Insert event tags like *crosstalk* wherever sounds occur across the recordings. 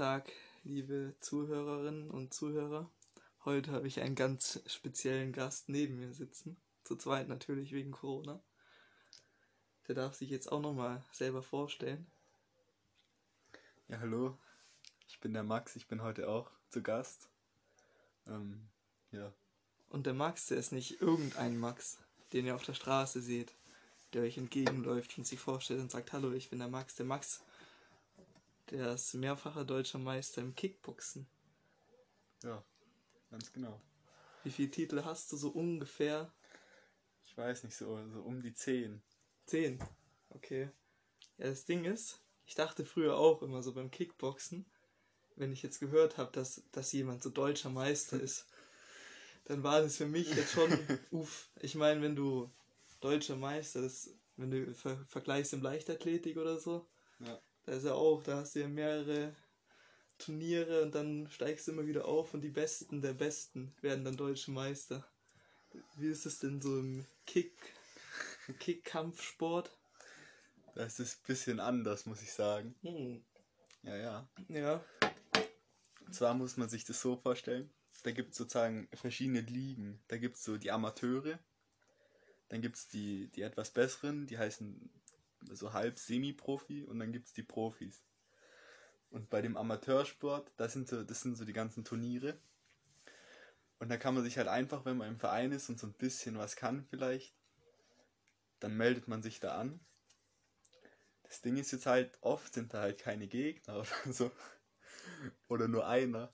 Guten Tag, liebe Zuhörerinnen und Zuhörer. Heute habe ich einen ganz speziellen Gast neben mir sitzen. Zu zweit natürlich wegen Corona. Der darf sich jetzt auch nochmal selber vorstellen. Ja, hallo. Ich bin der Max, ich bin heute auch zu Gast. Ähm, ja. Und der Max, der ist nicht irgendein Max, den ihr auf der Straße seht, der euch entgegenläuft und sich vorstellt und sagt, hallo, ich bin der Max. Der Max, der ist mehrfacher deutscher Meister im Kickboxen. Ja, ganz genau. Wie viele Titel hast du so ungefähr? Ich weiß nicht, so, so um die 10. Zehn. Okay. Ja, das Ding ist, ich dachte früher auch immer so beim Kickboxen, wenn ich jetzt gehört habe, dass, dass jemand so deutscher Meister *laughs* ist, dann war das für mich jetzt schon, *laughs* uff. Ich meine, wenn du deutscher Meister, das, wenn du ver vergleichst im Leichtathletik oder so, Ja. Da ist ja auch, da hast du ja mehrere Turniere und dann steigst du immer wieder auf und die Besten der Besten werden dann deutsche Meister. Wie ist es denn so im Kick, Kickkampfsport? Das ist ein bisschen anders, muss ich sagen. Hm. Ja, ja. Ja. Und zwar muss man sich das so vorstellen. Da gibt es sozusagen verschiedene Ligen. Da gibt es so die Amateure. Dann gibt es die, die etwas besseren, die heißen so halb Semi-Profi. Und dann gibt es die Profis. Und bei dem Amateursport, das sind, so, das sind so die ganzen Turniere. Und da kann man sich halt einfach, wenn man im Verein ist und so ein bisschen was kann vielleicht, dann meldet man sich da an. Das Ding ist jetzt halt, oft sind da halt keine Gegner *laughs* oder so. Oder nur einer.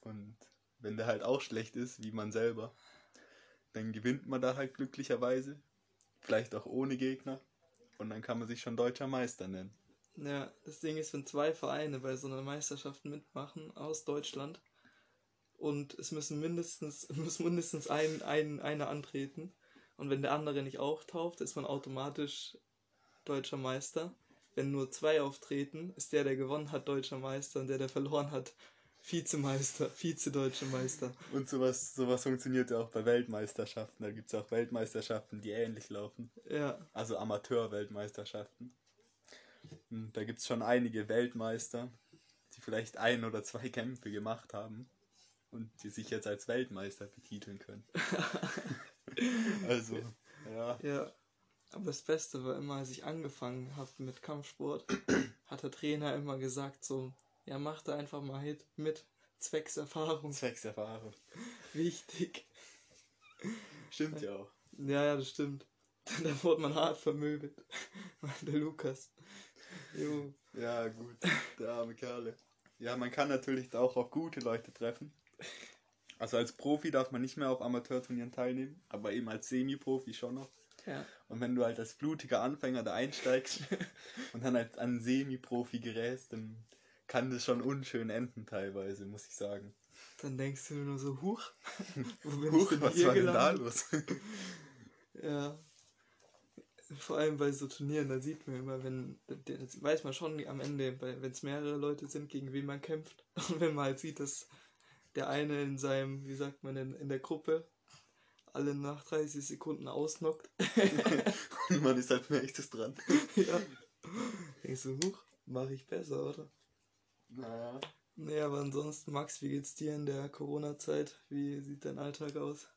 Und wenn der halt auch schlecht ist, wie man selber, dann gewinnt man da halt glücklicherweise. Vielleicht auch ohne Gegner. Und dann kann man sich schon deutscher Meister nennen. Ja, das Ding ist, wenn zwei Vereine bei so einer Meisterschaft mitmachen aus Deutschland und es müssen mindestens, *laughs* muss mindestens ein, ein, einer antreten und wenn der andere nicht auftaucht, ist man automatisch deutscher Meister. Wenn nur zwei auftreten, ist der, der gewonnen hat, deutscher Meister und der, der verloren hat, Vizemeister, Vize-deutscher Meister. Und sowas, sowas funktioniert ja auch bei Weltmeisterschaften. Da gibt es auch Weltmeisterschaften, die ähnlich laufen. Ja, Also Amateur-Weltmeisterschaften. Und Da gibt es schon einige Weltmeister, die vielleicht ein oder zwei Kämpfe gemacht haben und die sich jetzt als Weltmeister betiteln können. *laughs* also, ja. ja. Aber das Beste war immer, als ich angefangen habe mit Kampfsport, hat der Trainer immer gesagt so, ja, mach da einfach mal hit mit, Zweckserfahrung, Zweckserfahrung. wichtig. Stimmt ja auch. Ja, ja, das stimmt. *laughs* Da wurde man hart vermöbelt. *laughs* Der Lukas. Jo. Ja, gut. Der arme Kerle. Ja, man kann natürlich auch auf gute Leute treffen. Also als Profi darf man nicht mehr auf Amateurturnieren teilnehmen, aber eben als Semi-Profi schon noch. Ja. Und wenn du halt als blutiger Anfänger da einsteigst *laughs* und dann halt an Semi-Profi gerätst, dann kann das schon unschön enden teilweise, muss ich sagen. Dann denkst du nur so, huch, *laughs* wo bin Huch, ich denn was hier war denn da los? *laughs* Ja. Vor allem bei so Turnieren, da sieht man immer, wenn, das weiß man schon am Ende, wenn es mehrere Leute sind, gegen wen man kämpft. *laughs* Und wenn man halt sieht, dass der eine in seinem, wie sagt man denn, in der Gruppe alle nach 30 Sekunden ausnockt. Und man ist als nächstes dran. ja. Denkst du, huch, mache ich besser, oder? Naja. Nee, aber ansonsten, Max, wie geht's dir in der Corona-Zeit? Wie sieht dein Alltag aus?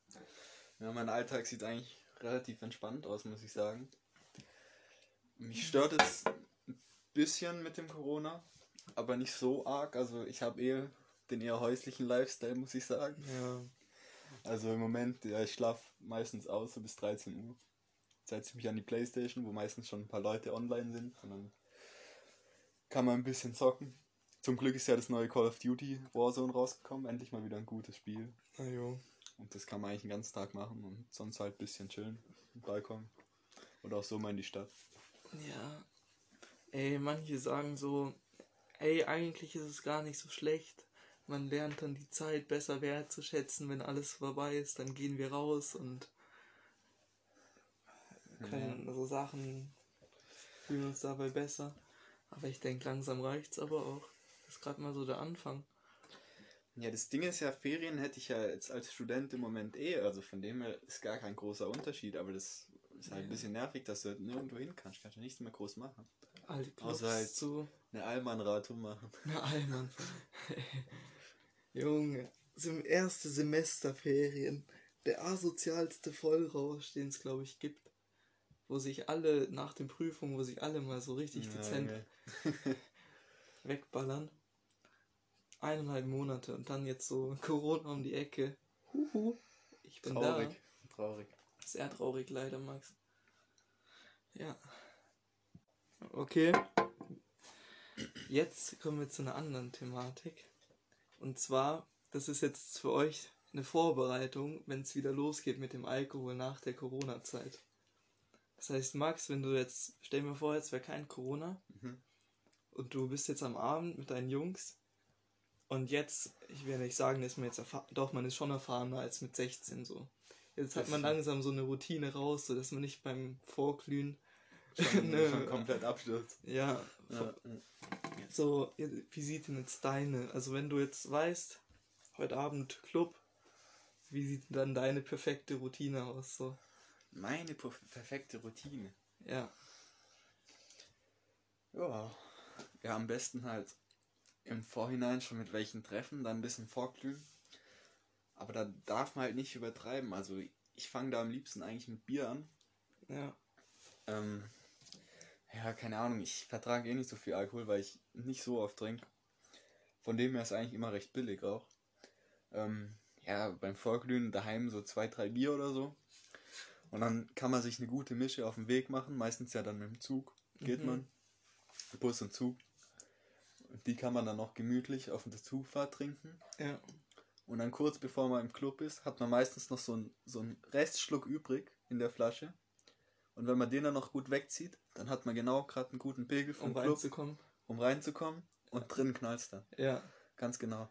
Ja, mein Alltag sieht eigentlich relativ entspannt aus, muss ich sagen. Mich stört es ein bisschen mit dem Corona, aber nicht so arg. Also ich habe eher den eher häuslichen Lifestyle, muss ich sagen. Ja, Also im Moment, ja, ich schlafe meistens aus so bis 13 Uhr. Setze ich mich an die Playstation, wo meistens schon ein paar Leute online sind. Und dann kann man ein bisschen zocken. Zum Glück ist ja das neue Call of Duty Warzone rausgekommen. Endlich mal wieder ein gutes Spiel. na jo. Und das kann man eigentlich den ganzen Tag machen und sonst halt ein bisschen chillen. Im Balkon. Oder auch so mal in die Stadt. Ja. Ey, manche sagen so, ey, eigentlich ist es gar nicht so schlecht. Man lernt dann die Zeit besser wertzuschätzen, wenn alles vorbei ist, dann gehen wir raus und können so Sachen, fühlen uns dabei besser. Aber ich denke, langsam reicht's aber auch. Das ist gerade mal so der Anfang. Ja, das Ding ist ja, Ferien hätte ich ja jetzt als Student im Moment eh. Also von dem her ist gar kein großer Unterschied. Aber das ist halt ein bisschen nervig, dass du halt nirgendwo hin kannst. Kannst ja nichts mehr groß machen. alte Clubs Außer halt zu. eine Allmann-Radtour machen. Na, Allmann. *laughs* Junge, sind erste Semesterferien. Der asozialste Vollrausch, den es, glaube ich, gibt. Wo sich alle nach den Prüfungen, wo sich alle mal so richtig Ja, dezent geil. *laughs* wegballern. Eineinhalb Monate und dann jetzt so *laughs* Corona um die Ecke. Huhu. Ich bin Traurig. da. Traurig. Sehr traurig leider, Max. Ja. Okay. Jetzt kommen wir zu einer anderen Thematik. Und zwar, das ist jetzt für euch eine Vorbereitung, wenn es wieder losgeht mit dem Alkohol nach der Corona-Zeit. Das heißt, Max, wenn du jetzt, stell mir vor, jetzt wäre kein Corona Mhm. und du bist jetzt am Abend mit deinen Jungs und jetzt, ich will nicht sagen, dass man jetzt erfahren, doch, man ist schon erfahrener als mit 16 so. Jetzt hat man langsam so eine Routine raus, so dass man nicht beim Vorglühen *laughs* Schon, *laughs* Ne. schon komplett Absturz. ja, Ja. so, wie sieht denn jetzt deine, also wenn du jetzt weißt, heute Abend Club, wie sieht denn dann deine perfekte Routine aus, so? Meine perf- perfekte Routine. Ja, Ja. Ja, am besten halt im Vorhinein schon mit welchen Treffen, dann ein bisschen vorglühen. Aber da darf man halt nicht übertreiben. Also ich fange da am liebsten eigentlich mit Bier an. ja, Ähm, ja, keine Ahnung, ich vertrage eh nicht so viel Alkohol, weil ich nicht so oft trinke. Von dem her ist eigentlich immer recht billig auch. Ähm, ja, beim Vorglühen daheim so zwei, drei Bier oder so. Und dann kann man sich eine gute Mische auf den Weg machen. Meistens ja dann mit dem Zug geht Mhm. man. Bus und Zug. Die kann man dann noch gemütlich auf der Zugfahrt trinken. ja, Und dann kurz bevor man im Club ist, hat man meistens noch so einen so einen Restschluck übrig in der Flasche. Und wenn man den dann noch gut wegzieht, dann hat man genau gerade einen guten Pegel vom um Club, reinzukommen. um reinzukommen. Und drin knallt's dann. Ja, Ganz genau.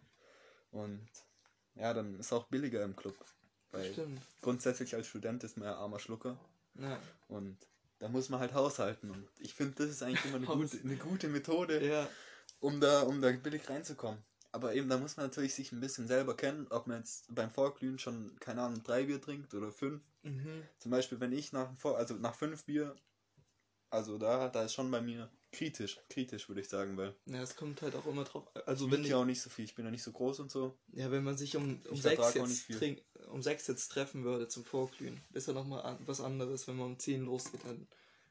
Und ja, dann ist auch billiger im Club. Weil stimmt. grundsätzlich als Student ist man ja armer Schlucker. Ja, Und da muss man halt haushalten. Und ich finde, das ist eigentlich immer eine *laughs* gute, eine gute Methode, ja, um da, um da billig reinzukommen. Aber eben, da muss man natürlich sich ein bisschen selber kennen, ob man jetzt beim Vorglühen schon, keine Ahnung, drei Bier trinkt oder fünf. mhm. Zum Beispiel, wenn ich nach, Vor also nach fünf Bier, also da, da ist schon bei mir kritisch, kritisch würde ich sagen, weil Ja, es kommt halt auch immer drauf. Also ich wenn ich, ja auch nicht so viel, ich bin ja nicht so groß und so. ja, wenn man sich um, um Ich sechs jetzt trink, um sechs jetzt treffen würde zum Vorglühen, ist ja nochmal an, was anderes, wenn man um 10 losgeht, dann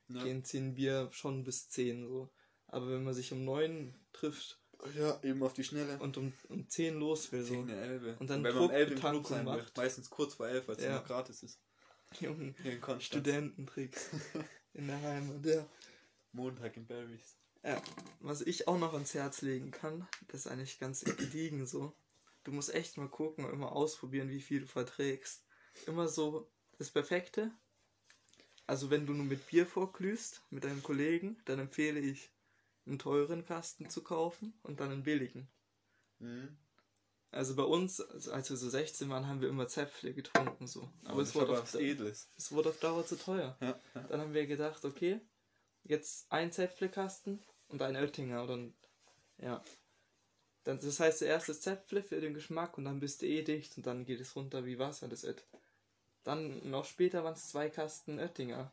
Ja, gehen 10 Bier schon bis 10 so. Aber wenn man sich um 9 trifft ja eben auf die Schnelle. und um, um 10 los will, so, Gegen eine Elbe. Und dann wenn man um elf im Club sein macht. meistens kurz vor elf, weil es Ja. noch gratis ist. *laughs* Junge, Hier in Konstanz. Studententricks *laughs* in der Heimat, ja. Montag in Barrys. Ja, was ich auch noch ans Herz legen kann, das ist eigentlich ganz gediegen so. Du musst echt mal gucken und immer ausprobieren, wie viel du verträgst. Immer so das Perfekte. Also wenn du nur mit Bier vorglühst, mit deinem Kollegen, dann empfehle ich, einen teuren Kasten zu kaufen und dann einen billigen. Mhm. Also bei uns, also als wir so 16 waren, haben wir immer Zäpfle getrunken so. Aber es wurde, auf, es wurde auf Dauer zu teuer. Ja, ja. Dann haben wir gedacht, okay, jetzt ein Zäpflekasten und ein Oettinger. Und dann, ja. Dann, das heißt, zuerst das Zäpfle für den Geschmack und dann bist du eh dicht und dann geht es runter wie Wasser, das Ött. Dann noch später waren es zwei Kasten Oettinger.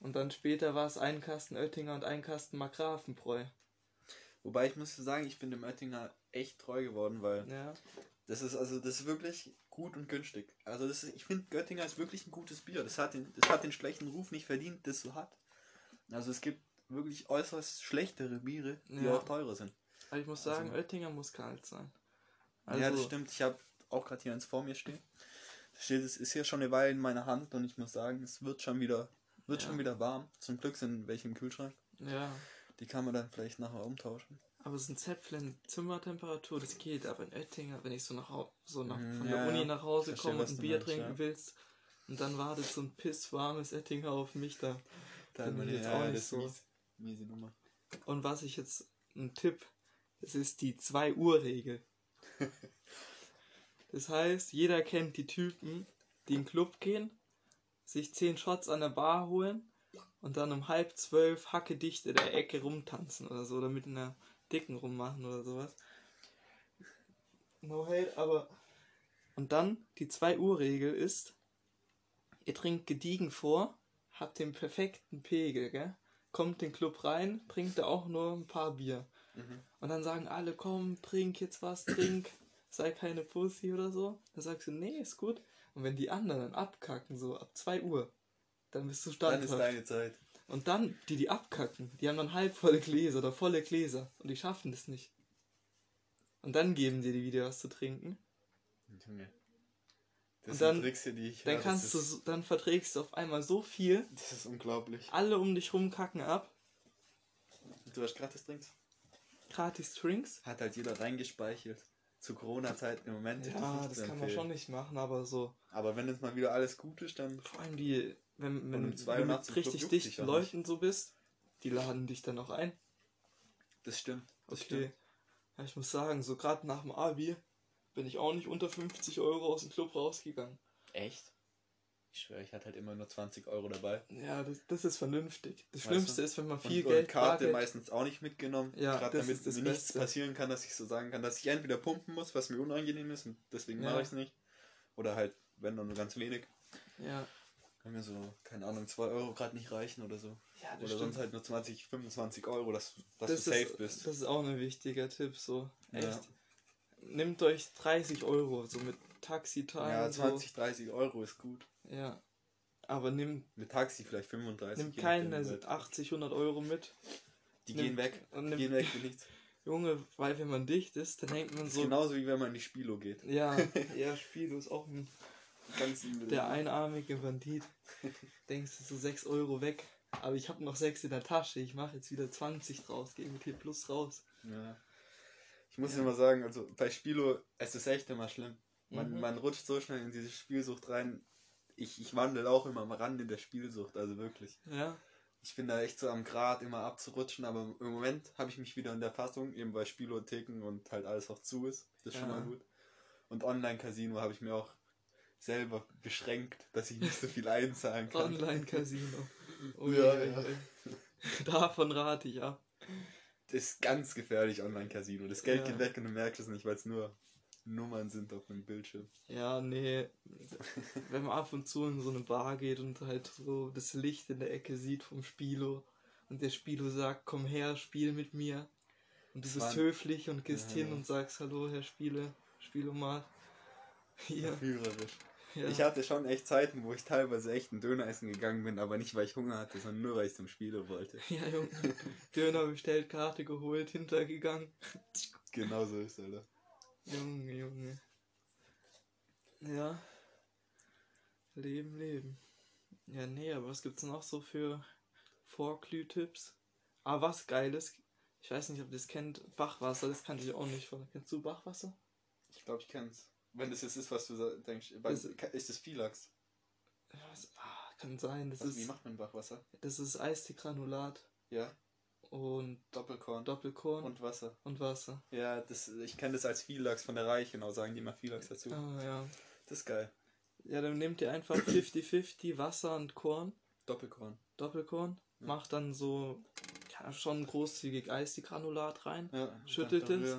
Und dann später war es ein Kasten Oettinger und ein Kasten Markgrafenbräu. Wobei ich muss sagen, ich bin dem Oettinger echt treu geworden, weil Ja. das ist also das ist wirklich gut und günstig. Also das ist, ich finde Göttinger ist wirklich ein gutes Bier. Das hat den, das hat den schlechten Ruf nicht verdient, das so hat. Also es gibt wirklich äußerst schlechtere Biere, die Ja. auch teurer sind. Aber ich muss sagen, Also- Oettinger muss kalt sein. Also, ja, das stimmt. Ich habe auch gerade hier eins vor mir stehen. Steht, es ist hier schon eine Weile in meiner Hand und ich muss sagen, es wird schon wieder, wird Ja. schon wieder warm. Zum Glück sind welche im Kühlschrank. Ja. Die kann man dann vielleicht nachher umtauschen. Aber so ein Zäpfle in Zimmertemperatur, das geht. Aber in Oettinger, wenn ich so, nach, so nach, von ja, der Uni nach Hause Verstehe, komme und ein Bier meinst, trinken ja. willst und dann wartet so ein pisswarmes Oettinger auf mich da. Da Finde ich man- jetzt auch nicht so. mies. Miese Nummer. Und was ich jetzt, ein Tipp, das ist die 2-Uhr-Regel. *laughs* das heißt, jeder kennt die Typen, die in den Club gehen, sich 10 Shots an der Bar holen und dann um halb zwölf hacke dicht in der Ecke rumtanzen oder so, oder mit einer dicken rummachen oder sowas. No hate, aber. Und dann die 2-Uhr-Regel ist, ihr trinkt gediegen vor, habt den perfekten Pegel, gell? kommt den Club rein, bringt er auch nur ein paar Bier. Mhm. Und dann sagen alle, komm, trink jetzt was, trink, sei keine Pussy oder so. Dann sagst du, nee, ist gut. Und wenn die anderen abkacken, so ab 2 Uhr, dann bist du Dann ist standhaft. deine Zeit. Und dann, die, die abkacken, die haben dann halbvolle Gläser oder volle Gläser und die schaffen das nicht. Und dann geben dir die wieder was zu trinken. Junge. Das Und sind dann- Tricks hier, die ich Dann höre, kannst du, so- dann verträgst du auf einmal so viel, Das ist unglaublich. alle um dich rum kacken ab. Du hast gratis Drinks. Gratis Drinks. Hat halt jeder reingespeichert. Zu Corona-Zeit im Moment. Ja, das zu kann man schon nicht machen, aber so. Aber wenn jetzt mal wieder alles gut ist, dann. Vor allem die, wenn, um wenn, zwei wenn du mit richtig dichten Leuten so bist, die laden dich dann auch ein. Das stimmt. Das Okay. stimmt. Ja, ich muss sagen, so gerade nach dem Abi bin ich auch nicht unter 50 Euro aus dem Club rausgegangen. Echt? Ich schwöre, ich hatte halt immer nur 20 Euro dabei. Ja, das, das ist vernünftig. Das Weißt Schlimmste du? ist, wenn man Und, viel und Geld Karte Bargeld- meistens auch nicht mitgenommen. Ja, Gerade damit mir nichts passieren kann, dass ich so sagen kann, dass ich entweder pumpen muss, was mir unangenehm ist und deswegen Ja. mache ich es nicht. Oder halt, wenn dann nur ganz wenig. Ja, Kann mir so, keine Ahnung, 2 Euro gerade nicht reichen oder so. ja Oder stimmt. sonst halt nur 20, 25 Euro, dass, dass das du safe ist, bist. Das ist auch ein wichtiger Tipp, so. Ja. Echt. Nimmt euch 30 Euro, so mit Taxitime. Ja, 20, 30 Euro ist gut. Ja. Aber nimm, Mit Taxi vielleicht 35. nimm keine halt. 80, 100 Euro mit. Die nimm- gehen weg. Und nimm, Gehen weg für nichts. *laughs* Junge, weil wenn man dicht ist, dann denkt man so. genauso wie wenn man in die Spilo geht. Ja, *laughs* ja, Spiel ist auch ein, Ganz der einarmige Bandit. Denkst du so 6 Euro weg. Aber ich habe noch 6 in der Tasche. Ich mache jetzt wieder 20 draus. Gehe mit T plus raus. Ja. Ich muss Ja. immer sagen, also bei Spilo, es ist echt immer schlimm. Man, Mhm. man rutscht so schnell in diese Spielsucht rein. Ich, ich wandel auch immer am Rande der Spielsucht, also wirklich. Ja, Ich bin da echt so am Grad, immer abzurutschen, aber im Moment habe ich mich wieder in der Fassung, eben weil Spielotheken und halt alles auch zu ist. Das ist schon Ja. mal gut. Und Online-Casino habe ich mir auch selber beschränkt, dass ich nicht so viel einzahlen *laughs* kann. Online-Casino. *laughs* Oh, Ja, ja, ja. ja. Davon rate ich ab. Das ist ganz gefährlich, Online-Casino. Das Geld Ja. geht weg und du merkst es nicht, weil es nur Nummern sind auf dem Bildschirm. Ja, nee. Wenn man ab und zu in so eine Bar geht und halt so das Licht in der Ecke sieht vom Spilo und der Spilo sagt, komm her, spiel mit mir. Und du Das bist höflich und gehst Ja, hin ja. und sagst, hallo, Herr Spiele, Spielo mal. Hier. Verführerisch. Ja. Ich hatte schon echt Zeiten, wo ich teilweise echt ein Döner essen gegangen bin, aber nicht weil ich Hunger hatte, sondern nur weil ich zum Spiele wollte. *laughs* ja, Junge. Döner bestellt, Karte geholt, hintergegangen. Genau so ist Alter. Junge, Junge. Ja. Leben, Leben. Ja, nee, aber was gibt's noch so für Vorglühtipps? Ah, was Geiles. Ich weiß nicht, ob ihr das kennt. Bachwasser, das kannte ich auch nicht. Kennst du Bachwasser? Ich glaube, ich kenn's. Wenn das jetzt ist, was du denkst, Das- ist das was- ah, kann sein. Das Was, wie ist, macht man Bachwasser? das ist Eistee-Granulat Ja, und Doppelkorn Doppelkorn und, und Wasser. Wasser. Ja, das, ich kenne das als Philax von der Reichenau, sagen die immer Philax dazu. Ah, ja. Das ist geil. Ja, dann nehmt ihr einfach 50-50 Wasser und Korn. Doppelkorn. Doppelkorn. Ja. Macht dann so ja, schon großzügig Eistee-Granulat rein. Ja, Schüttelt es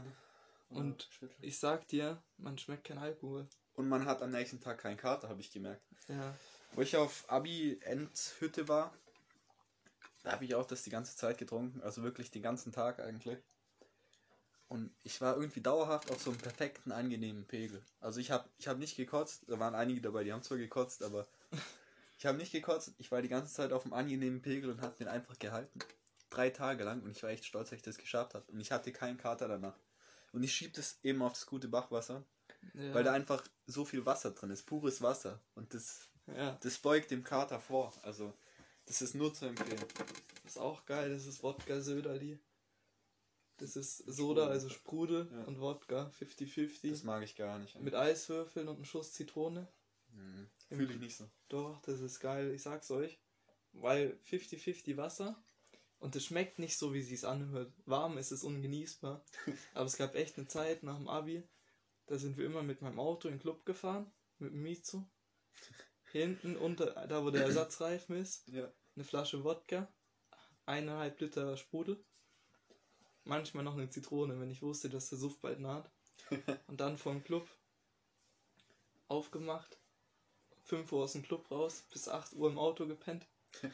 und- schüttelt. Ich sag dir, man schmeckt kein Alkohol. und man hat am nächsten Tag keinen Kater, habe ich gemerkt. Ja. Wo ich auf Abi-Endhütte war, da habe ich auch das die ganze Zeit getrunken, also wirklich den ganzen Tag eigentlich. Und ich war irgendwie dauerhaft auf so einem perfekten, angenehmen Pegel. Also ich habe ich hab nicht gekotzt, da waren einige dabei, die haben zwar gekotzt, aber *laughs* ich habe nicht gekotzt, ich war die ganze Zeit auf einem angenehmen Pegel und habe den einfach gehalten. Drei Tage lang und ich war echt stolz, dass ich das geschafft habe. Und ich hatte keinen Kater danach. Und ich schieb das eben auf das gute Bachwasser, ja. weil da einfach so viel Wasser drin ist, pures Wasser. Und das ja. das beugt dem Kater vor. Also, das ist nur zu empfehlen. Das ist auch geil, das ist Wodka Söderli. Das ist Soda, also Sprudel Ja. und Wodka, 50-50. Das mag ich gar nicht. Mit Eiswürfeln und einem Schuss Zitrone. Mhm. Fühle ich nicht so. Doch, das ist geil, ich sag's euch. Weil 50-50 Wasser und es schmeckt nicht so, wie es anhört. Warm ist es ungenießbar. *laughs* Aber es gab echt eine Zeit nach dem Abi, da sind wir immer mit meinem Auto in den Club gefahren, mit dem Mizu. Hinten unter, da wo der *clears throat* Ersatzreifen ist, Ja. eine Flasche Wodka, eineinhalb Liter Sprudel, manchmal noch eine Zitrone, wenn ich wusste, dass der Suff bald naht. *laughs* Und dann vom Club aufgemacht, 5 Uhr aus dem Club raus, bis 8 Uhr im Auto gepennt. *laughs*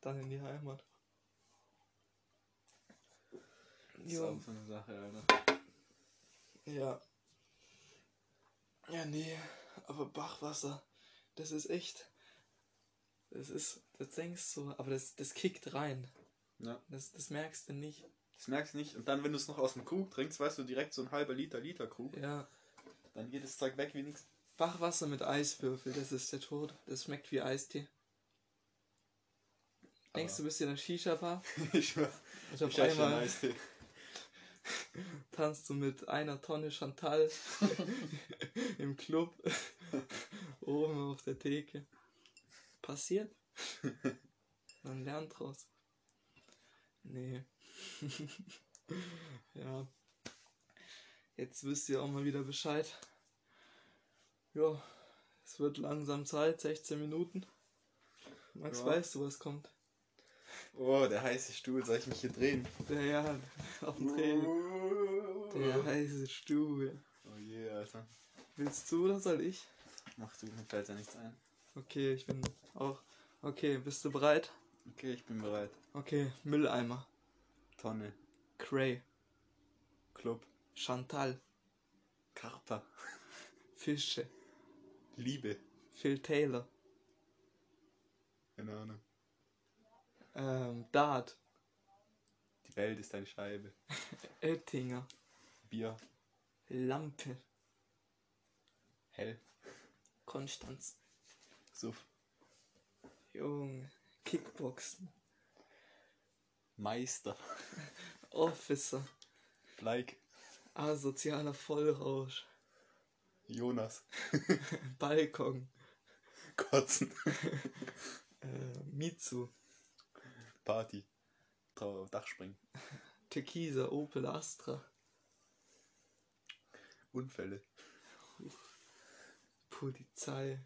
dann in die Heimat. Das ist auch so eine Sache, Alter. Ja. Ja, nee, aber Bachwasser, das ist echt. Das ist, das denkst du, aber das, das kickt rein. Ja. Das, das merkst du nicht. Das merkst du nicht. Und dann, wenn du es noch aus dem Krug trinkst, weißt du, direkt so ein halber Liter Liter Krug, Ja. dann geht das Zeug weg wie nix. Bachwasser mit Eiswürfel, das ist der Tod. Das schmeckt wie Eistee. Denkst du, bist in der Shisha-Bar *laughs* ich schwör. Ich hätte schon einmal Eistee. *laughs* tanzt du mit einer Tonne Chantal *laughs* im Club oben auf der Theke. Passiert. *laughs* Man lernt draus. Nee. ja. Jetzt wisst ihr auch mal wieder Bescheid. Ja, es wird langsam Zeit, 16 Minuten. Max, Ja. weißt du, was kommt? Oh, der heiße Stuhl, soll ich mich hier drehen? Der ja, auf dem Dreh. Der heiße Stuhl. Oh je, Alter. Willst du oder soll ich? Mach du, mir fällt ja nichts ein. Okay, ich bin auch. Okay, bist du bereit? Okay, ich bin bereit. Okay, Mülleimer. Tonne, Cray. Club, Chantal. Karpa, Fische. Liebe. Phil Taylor. Keine Ahnung. Ähm, Dart. Die Welt ist eine Scheibe. *laughs* Oettinger. Bier, Lampe. hell, Konstanz. Suff, Junge. Kickboxen. Meister, *laughs* Officer. Bleik, Asozialer Vollrausch. Jonas, *laughs* Balkon. Kotzen, Äh, Mitsu. Party, Trau Dachspringen, Tequila. *laughs* Opel Astra. Unfälle, Polizei.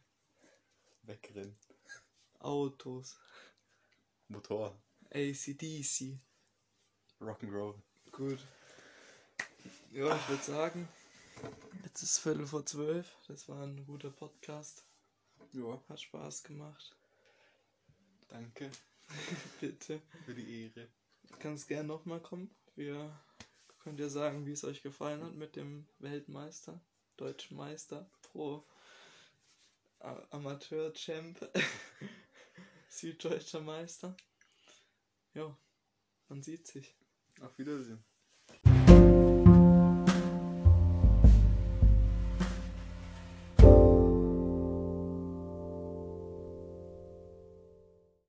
Wegrennen, Autos. Motor, ACDC. Rock'n'Roll. Gut. Ja, ich würde sagen, jetzt ist Viertel vor zwölf. Das war ein guter Podcast. Ja, Hat Spaß gemacht. danke *laughs* Bitte. für die Ehre. Du kannst gerne nochmal kommen. Wir könnt ihr sagen, wie es euch gefallen hat mit dem Weltmeister, Deutschen Meister, Pro Amateur-Champ, *laughs* Süddeutscher Meister. Ja, man sieht sich. Auf Wiedersehen.